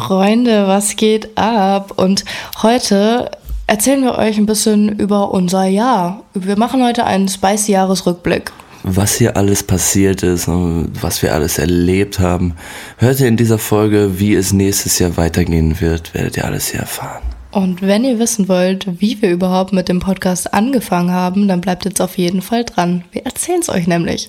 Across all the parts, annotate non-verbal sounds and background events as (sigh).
Freunde, was geht ab? Und heute erzählen wir euch ein bisschen über unser Jahr. Wir machen heute einen spicy Jahresrückblick. Was hier alles passiert ist und was wir alles erlebt haben, hört ihr in dieser Folge, wie es nächstes Jahr weitergehen wird, werdet ihr alles hier erfahren. Und wenn ihr wissen wollt, wie wir überhaupt mit dem Podcast angefangen haben, dann bleibt jetzt auf jeden Fall dran. Wir erzählen es euch nämlich.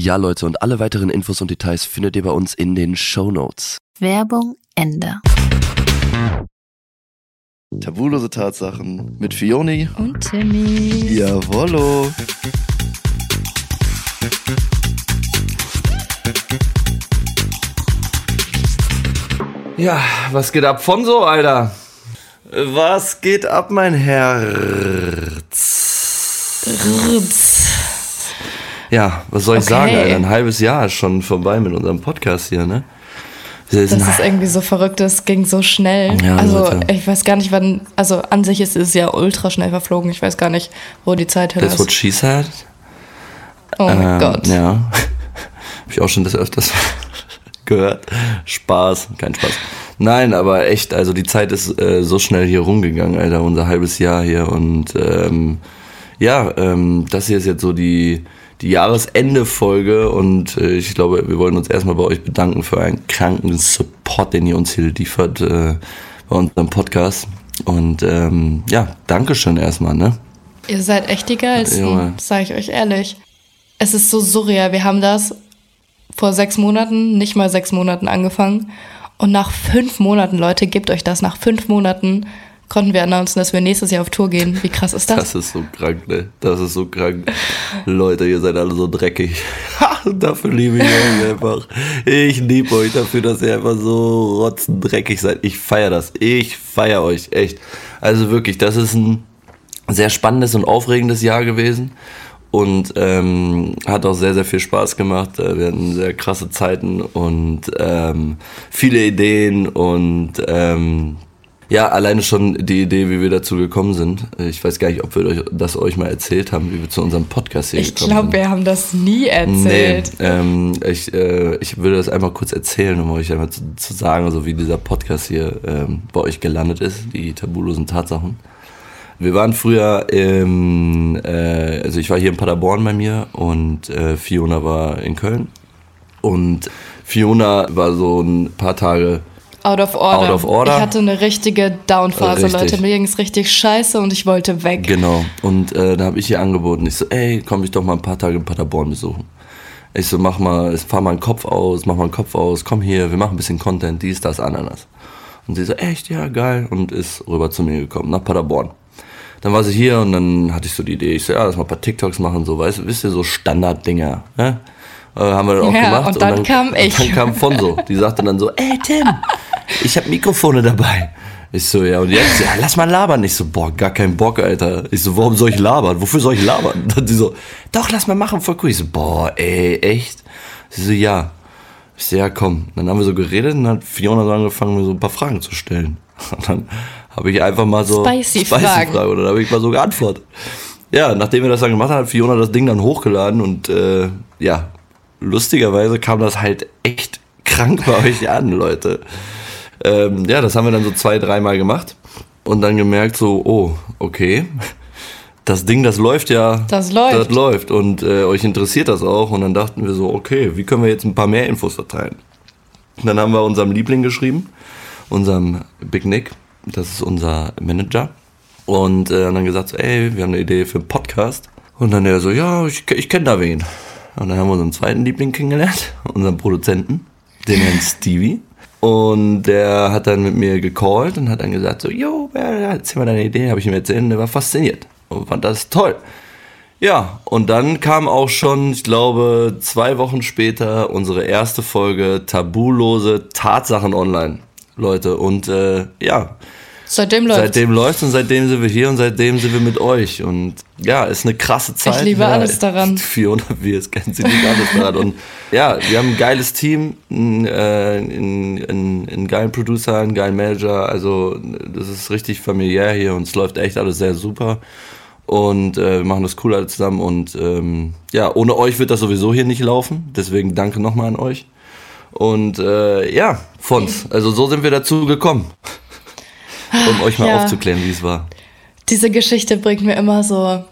Ja, Leute, und alle weiteren Infos und Details findet ihr bei uns in den Show Notes. Werbung Ende. Tabulose Tatsachen mit Fioni. Und Timmy. Jawollo. Ja, was geht ab von so, Alter? Was geht ab, mein Herz? Ja, was soll ich Okay. sagen, Alter? Ein halbes Jahr ist schon vorbei mit unserem Podcast hier, ne? Das ist irgendwie so verrückt, das ging so schnell. Ja, also Leute. ich weiß gar nicht, wann, also an sich ist es ja ultra schnell verflogen. Ich weiß gar nicht, wo die Zeit hin That's what ist. she said. Oh mein Ähm, Gott. Ja. (laughs) Hab ich auch schon des Öfters (laughs) gehört. Spaß, kein Spaß. Nein, aber echt, also die Zeit ist äh, so schnell hier rumgegangen, Alter, unser halbes Jahr hier. Und ähm, ja, ähm, das hier ist jetzt so die, die Jahresende-Folge und äh, ich glaube, wir wollen uns erstmal bei euch bedanken für einen kranken Support, den ihr uns hier liefert äh, bei unserem Podcast. Und ähm, ja, Dankeschön erstmal, ne? Ihr seid echt die geilsten, Junge. sage ich euch ehrlich. Es ist so surreal. Wir haben das vor sechs Monaten, nicht mal sechs Monaten angefangen. Und nach fünf Monaten, Leute, gebt euch das, nach fünf Monaten konnten wir announcen, dass wir nächstes Jahr auf Tour gehen. Wie krass ist das? Das ist so krank, ne? Das ist so krank. Leute, ihr seid alle so dreckig. (laughs) Dafür liebe ich euch einfach. Ich liebe euch dafür, dass ihr einfach so rotzendreckig seid. Ich feiere das. Ich feiere euch, echt. Also wirklich, das ist ein sehr spannendes und aufregendes Jahr gewesen. Und ähm, hat auch sehr, sehr viel Spaß gemacht. Äh, Wir hatten sehr krasse Zeiten und ähm, viele Ideen und ähm, ja, alleine schon die Idee, wie wir dazu gekommen sind. Ich weiß gar nicht, ob wir euch, das euch mal erzählt haben, wie wir zu unserem Podcast hier Ich gekommen glaube, sind. wir haben das nie erzählt. Nee, ähm, ich, äh, ich würde das einmal kurz erzählen, um euch einmal zu, zu sagen, so wie dieser Podcast hier ähm, bei euch gelandet ist, die tabulosen Tatsachen. Wir waren früher im, äh, also ich war hier in Paderborn bei mir und äh, Fiona war in Köln. Und Fiona war so ein paar Tage Out of order. Out of order. Ich hatte eine richtige Downphase, Richtig. Leute. Mir ging es richtig scheiße und ich wollte weg. Genau. Und äh, da habe ich ihr angeboten, ich so, ey, komm ich doch mal ein paar Tage in Paderborn besuchen. Ich so, mach mal, fahr mal einen Kopf aus, mach mal einen Kopf aus, komm hier, wir machen ein bisschen Content, dies, das, Ananas. Und sie so, echt, ja, geil. Und ist rüber zu mir gekommen, nach Paderborn. dann war sie hier und dann hatte ich so die Idee, ich so, ja, lass mal ein paar TikToks machen, so, weißt du, wisst ihr, so Standarddinger, ne? Äh, haben wir dann auch Ja, gemacht. und dann kam ich. Und dann kam Fonso. Die sagte dann so, (laughs) ey Tim, ich habe Mikrofone dabei. Ich so, ja, und jetzt? Ja, lass mal labern. Ich so, boah, gar keinen Bock, Alter. Ich so, warum soll ich labern? Wofür soll ich labern? (laughs) Dann die so, doch, lass mal machen, voll cool. Ich so, boah, ey, echt? Sie so, ja. Ich so, ja, komm. Dann haben wir so geredet und dann hat Fiona so angefangen, mir so ein paar Fragen zu stellen. (laughs) Und dann habe ich einfach mal so Spicy Fragen. Fragen. Und dann habe ich mal so geantwortet. Ja, nachdem wir das dann gemacht haben, hat Fiona das Ding dann hochgeladen und äh, ja, lustigerweise kam das halt echt krank bei euch an, Leute. Ähm, ja, das haben wir dann so zwei, dreimal gemacht und dann gemerkt so, oh, okay, das Ding, das läuft ja. Das läuft. Das läuft und äh, euch interessiert das auch und dann dachten wir so, okay, wie können wir jetzt ein paar mehr Infos verteilen? Und dann haben wir unserem Liebling geschrieben, unserem Big Nick, das ist unser Manager und äh, haben dann gesagt, so, ey, wir haben eine Idee für einen Podcast und dann er so, ja, ich, ich kenne da wen. Und dann haben wir unseren zweiten Liebling kennengelernt, (laughs) unseren Produzenten, den Herrn Stevie. Und der hat dann mit mir gecallt und hat dann gesagt so, yo, erzähl mal deine Idee, habe ich ihm erzählt und der war fasziniert und fand das toll. Ja, und dann kam auch schon, ich glaube, zwei Wochen später unsere erste Folge Tabulose Tatsachen online, Leute. Und äh, ja, Seitdem läuft seitdem läuft und seitdem sind wir hier und seitdem sind wir mit euch. Und ja, ist eine krasse Zeit. liebe ja, alles daran. (laughs) Fiona, wie es kennt, sie liebt alles daran. Und ja, wir haben ein geiles Team, einen, äh, einen, einen, einen geilen Producer, einen geilen Manager. Also das ist richtig familiär hier und es läuft echt alles sehr super. Und äh, wir machen das cool alle zusammen. Und ähm, ja, ohne euch wird das sowieso hier nicht laufen. Deswegen danke nochmal an euch. Und äh, ja, Fons, also so sind wir dazu gekommen. Um euch mal Ja. aufzuklären, wie es war. Diese Geschichte bringt mir immer so,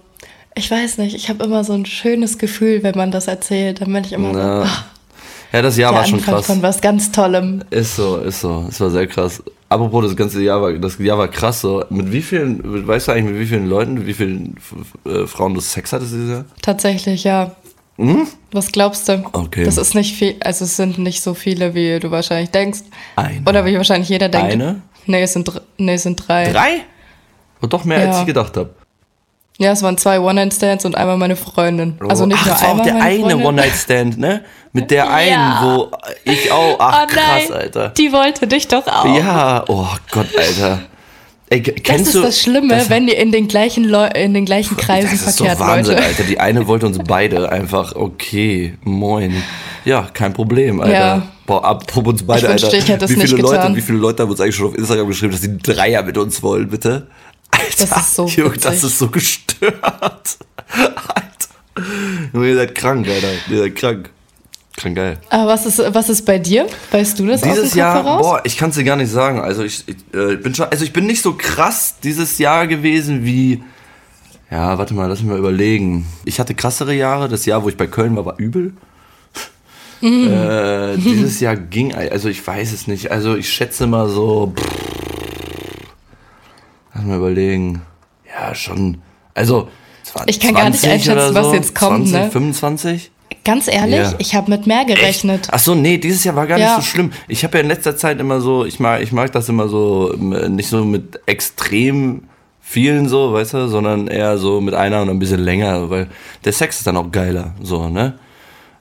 ich weiß nicht, ich habe immer so ein schönes Gefühl, wenn man das erzählt. Dann bin ich immer Na, so, ach, Ja, das Jahr der war schon Anfang krass. von was ganz Tollem. Ist so, ist so. Es war sehr krass. Apropos, das ganze Jahr war, das Jahr war krass so. Mit wie vielen, weißt du eigentlich, mit wie vielen Leuten, wie vielen äh, Frauen du Sex hattest dieses Jahr? Tatsächlich, ja. Was glaubst du? Hm? Okay. Das ist nicht viel, also es sind nicht so viele, wie du wahrscheinlich denkst. Eine. Oder wie wahrscheinlich jeder denkt. Eine? Nee, es sind, nee, es sind drei. Drei? Und doch mehr, als Ja. ich gedacht habe. Ja, es waren zwei One-Night-Stands und einmal meine Freundin. Also nicht ach, nur es war auch der eine. One-Night-Stand, ne? Mit der (laughs) einen, Ja. wo ich auch, ach oh krass, Alter. die wollte dich doch auch. Ja, oh Gott, Alter. Ey, k- Das kennst ist du, das Schlimme, das- wenn ihr in den gleichen Leu in den gleichen Kreisen Das ist verkehrt, doch Wahnsinn, Leute. Alter. Die eine wollte uns beide einfach, okay, moin. Ja, kein Problem, Alter. Ja. Boah, apropos uns beide, Ich wünschte, ich hätte wie viele nicht Leute, getan. Wie viele Leute haben uns eigentlich schon auf Instagram geschrieben, dass sie einen Dreier mit uns wollen, bitte? Alter, Das ist so Junge, das ist so gestört. Alter. Junge, ihr seid krank, Alter. Ihr seid krank. Krank geil. Aber was ist, was ist bei dir? Weißt du das Dieses Jahr, heraus? boah, ich kann es dir gar nicht sagen. Also ich, ich äh, bin schon, also ich bin nicht so krass dieses Jahr gewesen wie, ja, warte mal, lass mich mal überlegen. Ich hatte krassere Jahre. Das Jahr, wo ich bei Köln war, war übel. Äh, dieses Jahr ging, also ich weiß es nicht. Also ich schätze mal so, pff, lass mal überlegen. Ja, schon, also Ich kann gar nicht 20 einschätzen, oder was jetzt kommt, 20, ne? 25? Ganz ehrlich, Ja. ich habe mit mehr gerechnet. Ach so, nee, dieses Jahr war gar Ja. nicht so schlimm. Ich habe ja in letzter Zeit immer so, ich mag, ich mag das immer so, ähm, nicht so mit extrem vielen so, weißt du, sondern eher so mit einer und ein bisschen länger, weil der Sex ist dann auch geiler, so, ne?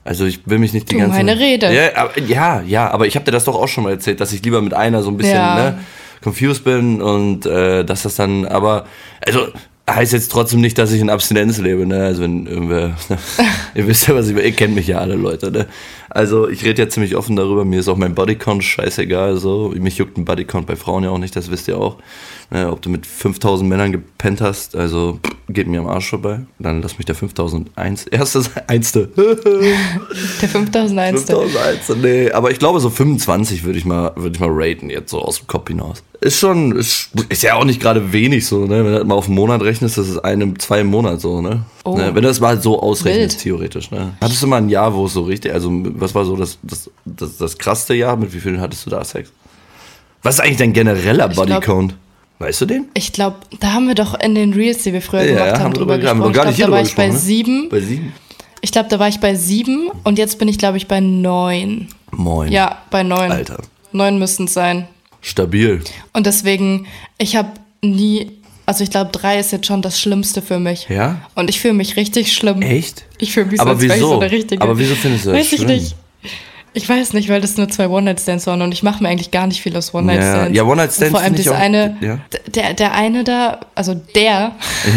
Also ich will mich nicht die Du, ganze meine Rede. Ja, aber, ja, ja, aber ich habe dir das doch auch schon mal erzählt, dass ich lieber mit einer so ein bisschen, Ja. ne, confused bin und äh, dass das dann, aber also heißt jetzt trotzdem nicht, dass ich in Abstinenz lebe, ne? Also wenn irgendwer, (laughs) ihr wisst ja, was ich ihr kennt mich ja alle Leute, ne? Also ich rede ja ziemlich offen darüber, mir ist auch mein Bodycount scheißegal, so. Mich juckt ein Bodycount bei Frauen ja auch nicht, das wisst ihr auch. Ne? Ob du mit 5000 Männern gepennt hast, also geht mir am Arsch vorbei. Dann lass mich der 5001, erstes, (laughs) einste. Der 5001. 5001, nee, aber ich glaube so 25 würde ich mal, würde ich mal raten jetzt so aus dem Kopf hinaus. Ist schon, ist, ist ja auch nicht gerade wenig so, ne? Wenn du das mal auf einen Monat rechnest, das ist einem, zwei im Monat so, ne? Oh. ne? Wenn du das mal so ausrechnest, Wild. theoretisch, ne? Hattest du mal ein Jahr, wo es so richtig, also was war so das, das, das, das krasseste Jahr? Mit wie vielen hattest du da Sex? Was ist eigentlich dein genereller Bodycount? Weißt du den? Ich glaube, da haben wir doch in den Reels, die wir früher gemacht haben, drüber haben wir gesprochen. noch gar Ich glaube, da drüber war ich bei gesprochen, ne? sieben. Bei sieben? Ich glaube, da war ich bei sieben und jetzt bin ich, glaube ich, bei neun. Moin. Ja, bei neun. Alter. Neun müssten es sein. Stabil. Und deswegen, ich habe nie Also ich glaube, drei ist jetzt schon das Schlimmste für mich. Ja? Und ich fühle mich richtig schlimm. Echt? Ich fühle mich so, als wäre ich so eine richtige. Aber wieso findest du das Weiß ich schlimm? nicht. Ich weiß nicht, weil das nur zwei One-Night-Stands waren und ich mache mir eigentlich gar nicht viel aus One-Night-Stands. Ja, ja, One-Night-Stands Vor allem auch- eine, ja. der, der eine da, also der,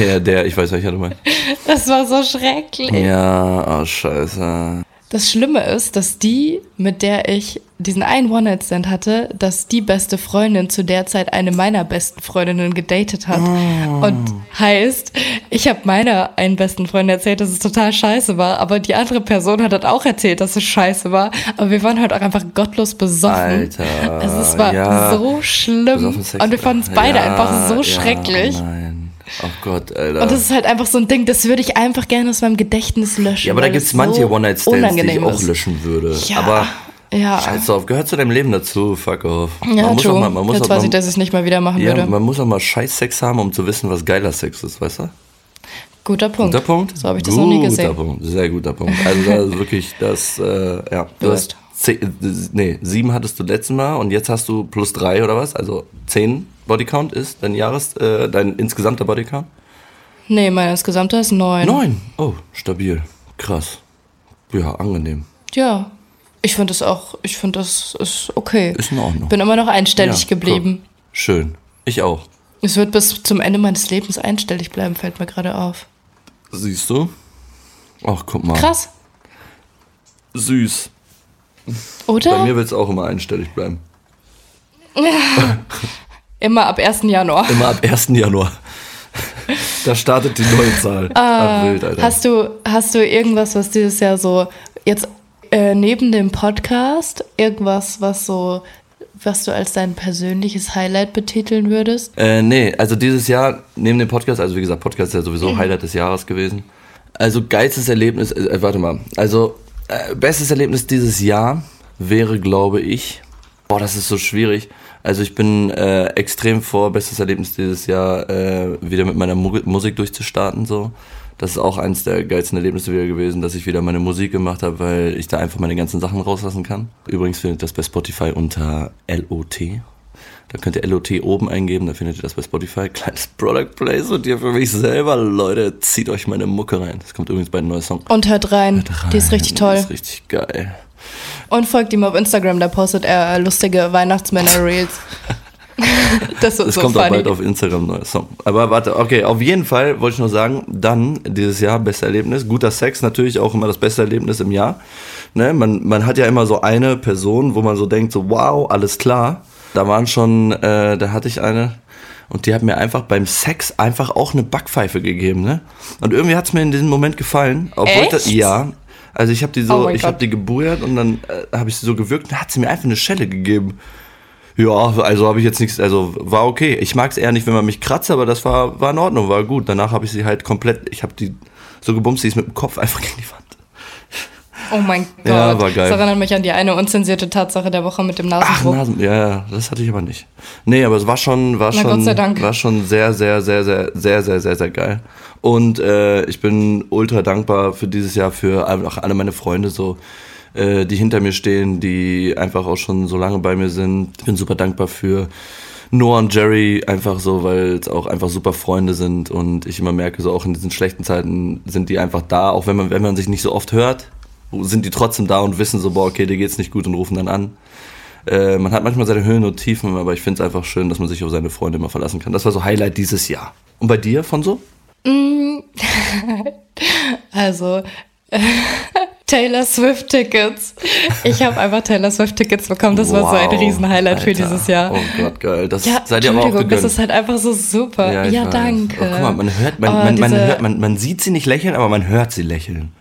Ja, der, ich weiß, welcher du meinst. (laughs) das war so schrecklich. Ja, oh, scheiße. Das Schlimme ist, dass die, mit der ich diesen einen One-Night-Stand hatte, dass die beste Freundin zu der Zeit eine meiner besten Freundinnen gedatet hat. Oh. Und heißt, ich habe meiner einen besten Freund erzählt, dass es total scheiße war, aber die andere Person hat halt auch erzählt, dass es scheiße war. Aber wir waren halt auch einfach gottlos besoffen. Alter, Also es war ja. so schlimm. Und wir fanden es beide Ja, einfach so ja, schrecklich. Nein. Oh Gott, Alter. Und das ist halt einfach so ein Ding, das würde ich einfach gerne aus meinem Gedächtnis löschen. ja, aber da gibt's es manche so One-Night-Stands, die ich unangenehm auch ist. löschen würde. Ja, Aber ja. scheiß drauf, gehört zu deinem Leben dazu. Fuck off. Ja, man muss true. auch mal, man muss Jetzt auch weiß mal, ich, dass ich es nicht mal wieder machen ja, würde. man muss auch mal Scheiß-Sex haben, um zu wissen, was geiler Sex ist, weißt du? Guter Punkt. Guter Punkt. So habe ich das noch nie gesehen. Guter Punkt, sehr guter Punkt. Also da ist wirklich das, äh, ja. Du hast zehn, äh, nee, sieben hattest du letzten Mal und jetzt hast du plus drei oder was? Also zehn Bodycount ist dein Jahres, äh, dein insgesamter Bodycount? Nee, mein insgesamter ist neun. Neun. Oh, stabil. Krass. Ja, angenehm. Ja. Ich finde das auch, ich finde das ist okay. Ist in Ordnung. Bin immer noch einstellig Ja, geblieben. guck. Schön. Ich auch. Es wird bis zum Ende meines Lebens einstellig bleiben, fällt mir gerade auf. Siehst du? Ach, guck mal. Krass, Süß. Bei oder? mir wird es auch immer einstellig bleiben. (laughs) Immer ab 1. Januar. Immer ab 1. Januar. da startet die neue Zahl. Ah, wild, Alter. Hast du, hast du irgendwas, was dieses Jahr so jetzt äh, neben dem Podcast irgendwas, was so, was du als dein persönliches Highlight betiteln würdest? Äh, nee, also dieses Jahr, neben dem Podcast, also wie gesagt, Podcast ist ja sowieso Highlight des Jahres gewesen. Also geilstes Erlebnis, äh, warte mal, also äh, bestes Erlebnis dieses Jahr wäre, glaube ich, boah, das ist so schwierig. Also ich bin äh, extrem vor, bestes Erlebnis dieses Jahr, äh, wieder mit meiner Mu Musik durchzustarten, so. Das ist auch eins der geilsten Erlebnisse wieder gewesen, dass ich wieder meine Musik gemacht habe, weil ich da einfach meine ganzen Sachen rauslassen kann. Übrigens findet das bei Spotify unter LOT. Da könnt ihr LOT oben eingeben, da findet ihr das bei Spotify. Kleines Product Placement hier für mich selber. Leute, zieht euch meine Mucke rein. Das kommt übrigens bei einem neuen Song. Und hört rein. Die ist richtig Die toll. ist richtig geil. Und folgt ihm auf Instagram, da postet er lustige Weihnachtsmänner-Reels. (laughs) das ist so kommt auch funny. bald auf Instagram ein neuer Song. Aber warte, okay, auf jeden Fall wollte ich nur sagen, dann dieses Jahr beste Erlebnis. Guter Sex natürlich auch immer das beste Erlebnis im Jahr. Ne? Man, man hat ja immer so eine Person, wo man so denkt, so wow, alles klar. Da waren schon, äh, da hatte ich eine und die hat mir einfach beim Sex einfach auch eine Backpfeife gegeben. Ne? Und irgendwie hat es mir in diesem Moment gefallen. Obwohl Echt? Das, ja. Also ich habe die Oh so, mein ich habe die gebujert und dann äh, habe ich sie so gewürgt und dann hat sie mir einfach eine Schelle gegeben. Ja, also habe ich jetzt nichts, also war okay. Ich mag es eher nicht, wenn man mich kratzt, aber das war, war in Ordnung, war gut. Danach habe ich sie halt komplett, ich habe die so gebumst, die ist mit dem Kopf (laughs) einfach gegen die Wand. Oh mein Gott. Ja, war geil. Das erinnert mich an die eine unzensierte Tatsache der Woche mit dem Ach, Nasenbruch. Nasen, ja, ja, das hatte ich aber nicht. Nee, aber es war schon, war Na, schon, war schon sehr, sehr, sehr, sehr, sehr, sehr, sehr, sehr geil. Und äh, ich bin ultra dankbar für dieses Jahr für einfach alle meine Freunde so, äh, die hinter mir stehen, die einfach auch schon so lange bei mir sind. Ich bin super dankbar für Noah und Jerry einfach so, weil es auch einfach super Freunde sind und ich immer merke, so auch in diesen schlechten Zeiten sind die einfach da, auch wenn man, wenn man sich nicht so oft hört, sind die trotzdem da und wissen so, boah, okay, dir geht's nicht gut und rufen dann an. Äh, man hat manchmal seine Höhen und Tiefen, aber ich finde es einfach schön, dass man sich auf seine Freunde immer verlassen kann. Das war so Highlight dieses Jahr. Und bei dir, von so? (laughs) Also, (laughs) Taylor Swift Tickets. Ich habe einfach Taylor Swift Tickets bekommen. Das war so ein Wow, Riesenhighlight für Alter. dieses Jahr. Oh Gott, geil. Das Ja, seid ihr aber auch gegönnt. das ist halt einfach so super. Ja, weiß. danke. Oh, guck mal, man hört, man, Oh, man, man, hört man, man sieht sie nicht lächeln, aber man hört sie lächeln.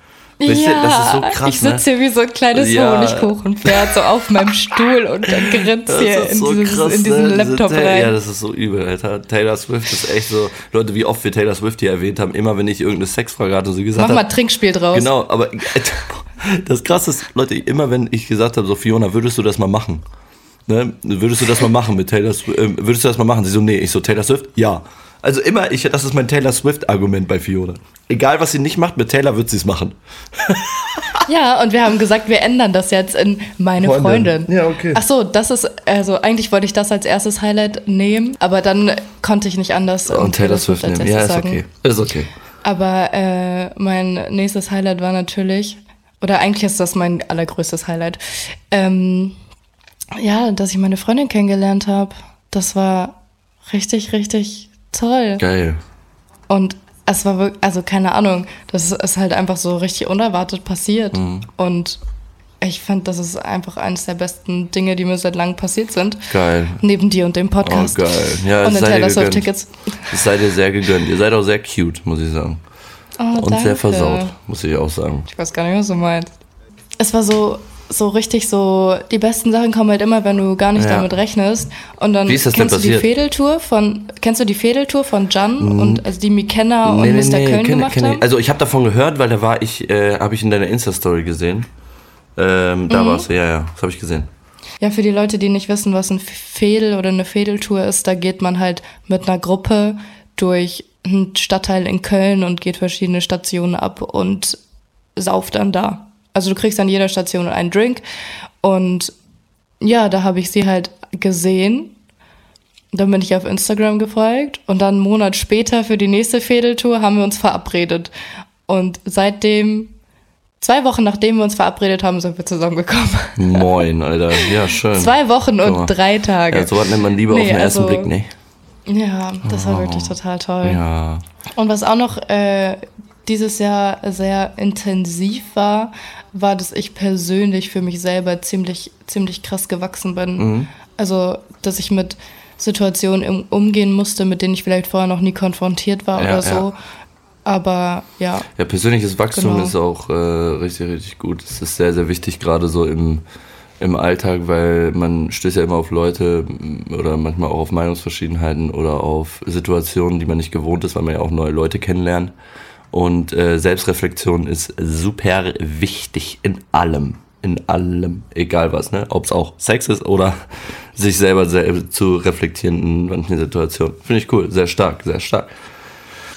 Ihr, ja, das ist so krass, ich ne? sitze hier wie so ein kleines Ja. Honigkuchenpferd, so auf meinem (laughs) Stuhl und dann grinst hier in, so dieses, krass, in diesen ne? Diese Laptop Ta- rein. Ja, das ist so übel, Alter. Taylor Swift ist echt so, Leute, wie oft wir Taylor Swift hier erwähnt haben, immer wenn ich irgendeine Sexfrage hatte und sie gesagt Mach mal hat, Trinkspiel draus. Genau, aber (laughs) das krasse ist, Leute, immer wenn ich gesagt habe, so Fiona, würdest du das mal machen? Ne, würdest du das mal machen mit Taylor Swift? Äh, würdest du das mal machen? Sie so, nee. Ich so, Taylor Swift? Ja. Also immer, ich, das ist mein Taylor Swift-Argument bei Fiona. Egal, was sie nicht macht, mit Taylor wird sie es machen. (laughs) Ja, und wir haben gesagt, wir ändern das jetzt in meine Freundin. Freundin. Ja, okay. Ach so, das ist, also eigentlich wollte ich das als erstes Highlight nehmen, aber dann konnte ich nicht anders. Und Taylor Swift als nehmen. Ja, ist okay. Ist okay. Aber äh, mein nächstes Highlight war natürlich, oder eigentlich ist das mein allergrößtes Highlight, ähm, ja, dass ich meine Freundin kennengelernt habe. Das war richtig, richtig toll. Geil. Und es war wirklich, also keine Ahnung, das ist halt einfach so richtig unerwartet passiert. Mhm. Und ich fand, das ist einfach eines der besten Dinge, die mir seit langem passiert sind. Geil. Neben dir und dem Oh, Podcast. geil. Ja, und es den Taylor Swift. Tickets. Es sei dir sehr gegönnt. Ihr seid auch sehr cute, muss ich sagen. Oh, Und danke. sehr versaut, muss ich auch sagen. Ich weiß gar nicht, was du meinst. Es war so, so richtig so, die besten Sachen kommen halt immer, wenn du gar nicht Ja. damit rechnest. Und dann Wie ist das denn kennst du die passiert? Fädeltour von, kennst du die Fädeltour von Jan und also die McKenna und Mr. Köln kenne- gemacht kenne ich. haben? Also ich habe davon gehört, weil da war ich, äh, habe ich in deiner Insta-Story gesehen. Ähm, Mhm. da warst du, ja, ja, das habe ich gesehen. Ja, für die Leute, die nicht wissen, was ein Fädel oder eine Fädeltour ist, da geht man halt mit einer Gruppe durch einen Stadtteil in Köln und geht verschiedene Stationen ab und sauft dann da. Also du kriegst an jeder Station einen Drink und ja, da habe ich sie halt gesehen. Dann bin ich auf Instagram gefolgt und dann einen Monat später für die nächste Fädeltour haben wir uns verabredet. Und seitdem, zwei Wochen nachdem wir uns verabredet haben, sind wir zusammengekommen. (laughs) Moin, Alter. Ja, schön. Zwei Wochen und drei Tage. Ja, so nennt man Liebe auf Nee, den ersten also- Blick, ne? Ja, das war wirklich total toll. Ja. Und was auch noch äh, dieses Jahr sehr intensiv war, war, dass ich persönlich für mich selber ziemlich, ziemlich krass gewachsen bin. Mhm. Also, dass ich mit Situationen umgehen musste, mit denen ich vielleicht vorher noch nie konfrontiert war Ja, oder so. ja. Aber ja, Ja, persönliches Wachstum Genau. ist auch äh, richtig, richtig gut. Es ist sehr, sehr wichtig, gerade so im, im Alltag, weil man stößt ja immer auf Leute oder manchmal auch auf Meinungsverschiedenheiten oder auf Situationen, die man nicht gewohnt ist, weil man ja auch neue Leute kennenlernt. Und äh, Selbstreflexion ist super wichtig in allem. In allem, egal was, ne? Ob es auch Sex ist oder (laughs) sich selber sel zu reflektieren in manchen Situationen. Finde ich cool, sehr stark, sehr stark.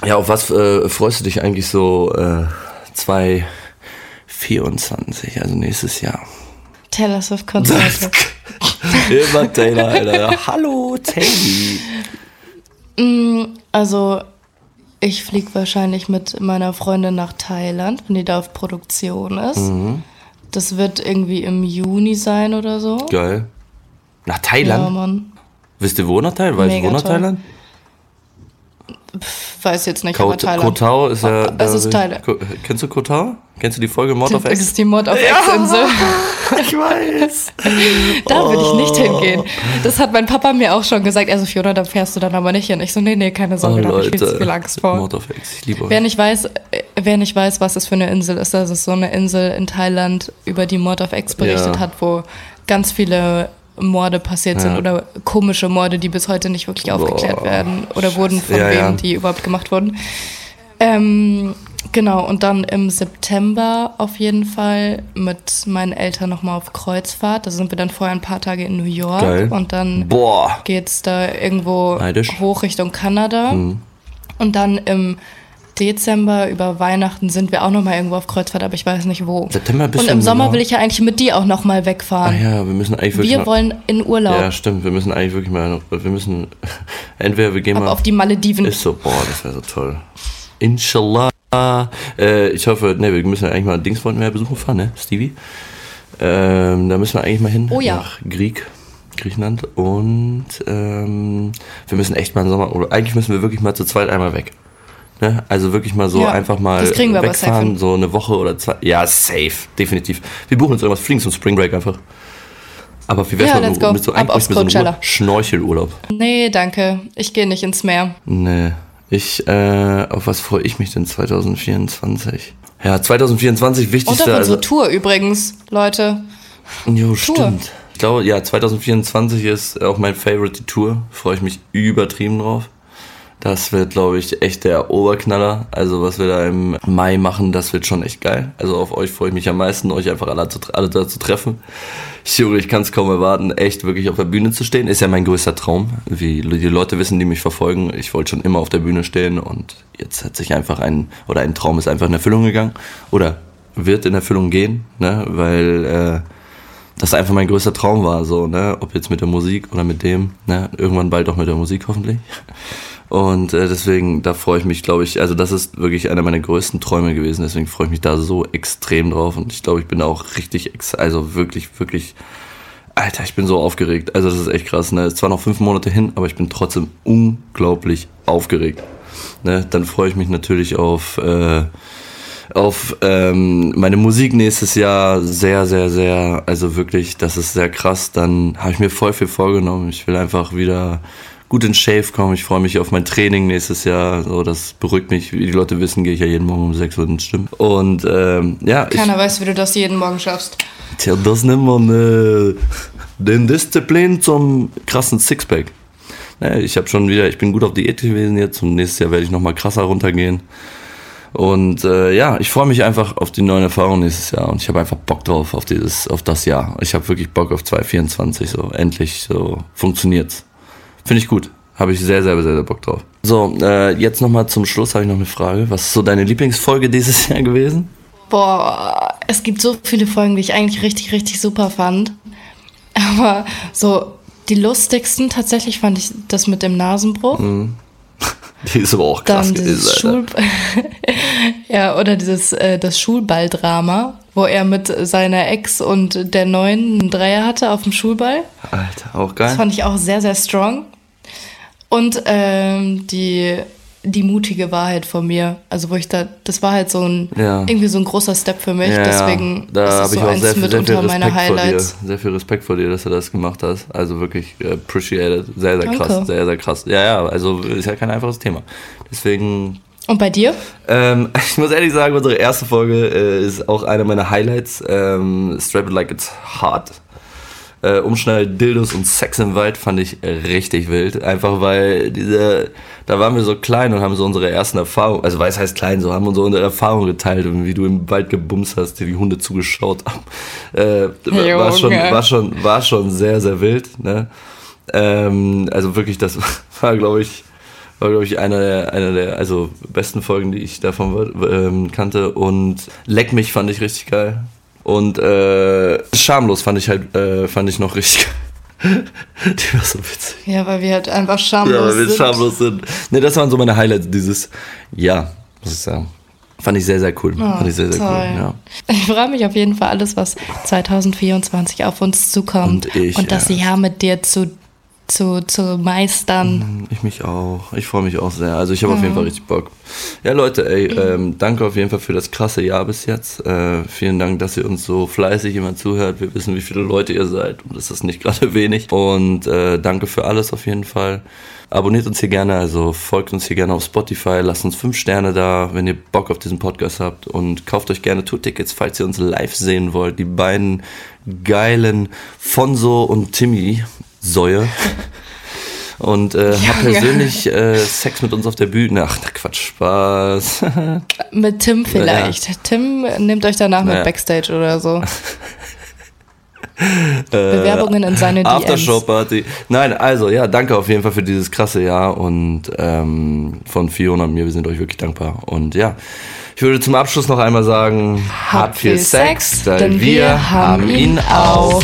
Ja, auf was äh, freust du dich eigentlich so äh, 2024, also nächstes Jahr? Taylor Swift Konzerte. (laughs) Immer Taylor, Alter. Hallo, Taylor. Also, ich fliege wahrscheinlich mit meiner Freundin nach Thailand, wenn die da auf Produktion ist. Mhm. Das wird irgendwie im Juni sein oder so. Geil. Nach Ja, Thailand? Mann. Wisst ihr, wo nach Thailand? Weißt du, wo nach. Thailand? Weiß jetzt nicht, aber Koh Thailand. Koh Tao ist ja. Es ist Thailand. Kennst du Koh Tao? Kennst du die Folge Mord of Das X? ist die Mod auf Ex-Insel. (laughs) Ich weiß. Da würde ich Oh. nicht hingehen. Das hat mein Papa mir auch schon gesagt. Also Fiona, da fährst du dann aber nicht hin. Ich so, nee, nee, keine Oh, Sorge, da habe ich viel zu viel. Angst vor. Mord of X, ich liebe euch. Wer nicht weiß, äh, wer nicht weiß, was das für eine Insel ist, das ist so eine Insel in Thailand, über die Mord of X berichtet Ja. hat, wo ganz viele Morde passiert sind Ja. oder komische Morde, die bis heute nicht wirklich aufgeklärt Boah. werden oder wurden von Ja, wem ja. die überhaupt gemacht wurden. Ähm, genau, und dann im September auf jeden Fall mit meinen Eltern nochmal auf Kreuzfahrt. Da sind wir dann vorher ein paar Tage in New York Geil. und dann Boah. geht's da irgendwo Neidisch. hoch Richtung Kanada. Mhm. Und dann im Dezember über Weihnachten sind wir auch noch mal irgendwo auf Kreuzfahrt, aber ich weiß nicht wo. September bist Und im Sommer will ich ja eigentlich mit dir auch noch mal Ah wegfahren. ja, wir müssen eigentlich wirklich. wir mal- wollen in Urlaub, Ja, stimmt. Wir müssen eigentlich wirklich mal. Wir müssen. (laughs) Entweder wir gehen ab mal. auf die Malediven. Ist so, boah, das wäre so toll. Inshallah. Äh, ich hoffe, ne, wir müssen ja eigentlich mal Dings wollten wir ja besuchen fahren, ne, Stevie? Ähm, da müssen wir eigentlich mal hin. Oh ja. Nach Grieg, Griechenland. Und ähm, wir müssen echt mal im Sommer, oder eigentlich müssen wir wirklich mal zu zweit einmal weg. Ne? Also wirklich mal so Ja, einfach mal das kriegen wir aber safe wegfahren, so eine Woche oder zwei. Ja, safe, definitiv. Wir buchen uns irgendwas, fliegen zum Spring Break einfach. Aber wie wär's Ja, mal mit so, mit so einem Coachella. Schnorchelurlaub? Nee, danke. Ich gehe nicht ins Meer. Nee. Ich, äh, auf was freue ich mich denn 2024? Ja, 2024 Und wichtigste, auf unsere also. Tour übrigens, Leute. Jo, stimmt. Ich glaube, ja, 2024 ist auch mein Favorite die Tour. Freue ich mich übertrieben drauf. Das wird, glaube ich, echt der Oberknaller. Also was wir da im Mai machen, das wird schon echt geil. Also auf euch freue ich mich am meisten, euch einfach alle, zu, alle da zu treffen. Ich, ich kann es kaum erwarten, echt wirklich auf der Bühne zu stehen. Ist ja mein größter Traum. Wie die Leute wissen, die mich verfolgen, ich wollte schon immer auf der Bühne stehen und jetzt hat sich einfach ein, oder ein Traum ist einfach in Erfüllung gegangen. Oder wird in Erfüllung gehen, ne? weil äh, das einfach mein größter Traum war, so, ne? ob jetzt mit der Musik oder mit dem, ne? irgendwann bald auch mit der Musik hoffentlich. Und äh, deswegen, da freue ich mich, glaube ich, also das ist wirklich einer meiner größten Träume gewesen, deswegen freue ich mich da so extrem drauf und ich glaube, ich bin da auch richtig, also wirklich, wirklich, Alter, ich bin so aufgeregt. Also das ist echt krass, ne? Ist zwar noch fünf Monate hin, aber ich bin trotzdem unglaublich aufgeregt. Ne? Dann freue ich mich natürlich auf, äh, auf ähm, meine Musik nächstes Jahr sehr, sehr, sehr, also wirklich, das ist sehr krass. Dann habe ich mir voll viel vorgenommen. Ich will einfach wieder gut in Shave kommen. Ich freue mich auf mein Training nächstes Jahr. So, das beruhigt mich. Wie die Leute wissen, gehe ich ja jeden Morgen um 6 Uhr ins Stimmen. Und ähm, ja. Keiner ich, weiß, wie du das jeden Morgen schaffst. Tja, das nennt man äh, den Disziplin zum krassen Sixpack. Ja, ich habe schon wieder, ich bin gut auf Diät gewesen jetzt und nächstes Jahr werde ich nochmal krasser runtergehen. Und äh, ja, ich freue mich einfach auf die neuen Erfahrungen nächstes Jahr und ich habe einfach Bock drauf auf dieses, auf das Jahr. Ich habe wirklich Bock auf 2024. So endlich so funktioniert's. Finde ich gut. Habe ich sehr, sehr, sehr, sehr Bock drauf. So, äh, jetzt nochmal zum Schluss habe ich noch eine Frage. Was ist so deine Lieblingsfolge dieses (laughs) Jahr gewesen? Boah, es gibt so viele Folgen, die ich eigentlich richtig, richtig super fand. Aber so die lustigsten tatsächlich fand ich das mit dem Nasenbruch. Mhm. Die ist aber auch krass dieses Schul (laughs) ja, oder dieses äh, das Schulballdrama, wo er mit seiner Ex und der neuen einen Dreier hatte auf dem Schulball. Alter, auch geil. Das fand ich auch sehr, sehr strong. Und ähm, die die mutige Wahrheit von mir. Also wo ich da, das war halt so ein ja. irgendwie so ein großer Step für mich. Ja, Deswegen da ist es so ich eins sehr, mit sehr unter meiner Highlights. Sehr viel Respekt vor dir, dass du das gemacht hast. Also wirklich äh, appreciated. Sehr, sehr Danke. krass. Sehr, sehr krass. Ja, ja, also ist ja kein einfaches Thema. Deswegen. Und bei dir? Ähm, (laughs) ich muss ehrlich sagen, unsere erste Folge äh, ist auch eine meiner Highlights. Ähm, Strap It Like It's Hard äh, Umschnall, Dildos und Sex im Wald fand ich richtig wild. Einfach weil diese, da waren wir so klein und haben so unsere ersten Erfahrungen, also weiß heißt klein, so haben unsere, unsere Erfahrungen geteilt und wie du im Wald gebumst hast, dir die Hunde zugeschaut haben. (laughs) Äh, war, schon, war, schon, war schon sehr, sehr wild. Ne? Ähm, also wirklich, das (laughs) war, glaube ich, war, glaube ich, einer der, einer der also besten Folgen, die ich davon ähm, kannte. Und Leck mich fand ich richtig geil. Und äh, schamlos fand ich halt, äh, fand ich noch richtig. (laughs) Die war so witzig. Ja, weil wir halt einfach schamlos sind. Ja, weil wir sind. schamlos sind. Ne, das waren so meine Highlights, dieses, ja, muss ich sagen. Fand ich sehr, sehr cool. Oh, Fand ich sehr, sehr toll. cool. Ja. Ich freue mich auf jeden Fall alles, was 2024 auf uns zukommt. Und, ich, und das ja. Jahr mit dir zu zu, zu meistern. Mhm, ich mich auch. Ich freue mich auch sehr. Also ich habe mhm. auf jeden Fall richtig Bock. Ja, Leute, ey, ähm, danke auf jeden Fall für das krasse Jahr bis jetzt. Äh, vielen Dank, dass ihr uns so fleißig immer zuhört. Wir wissen, wie viele Leute ihr seid und das ist nicht gerade (laughs) wenig. Und äh, danke für alles auf jeden Fall. Abonniert uns hier gerne, also folgt uns hier gerne auf Spotify, lasst uns fünf Sterne da, wenn ihr Bock auf diesen Podcast habt und kauft euch gerne Tour-Tickets, falls ihr uns live sehen wollt. Die beiden geilen Fonso und Timmy Säue. Und äh, ja, hab persönlich äh, Sex mit uns auf der Bühne. Ach, Quatsch, Spaß. (laughs) mit Tim vielleicht. Ja. Tim nehmt euch danach mit Backstage oder so. (laughs) Bewerbungen in seine DMs. Aftershow-Party. Nein, also ja, danke auf jeden Fall für dieses krasse Jahr und ähm, von Fiona und mir, wir sind euch wirklich dankbar. Und ja, ich würde zum Abschluss noch einmal sagen, habt viel Sex, Sex denn wir haben ihn auch.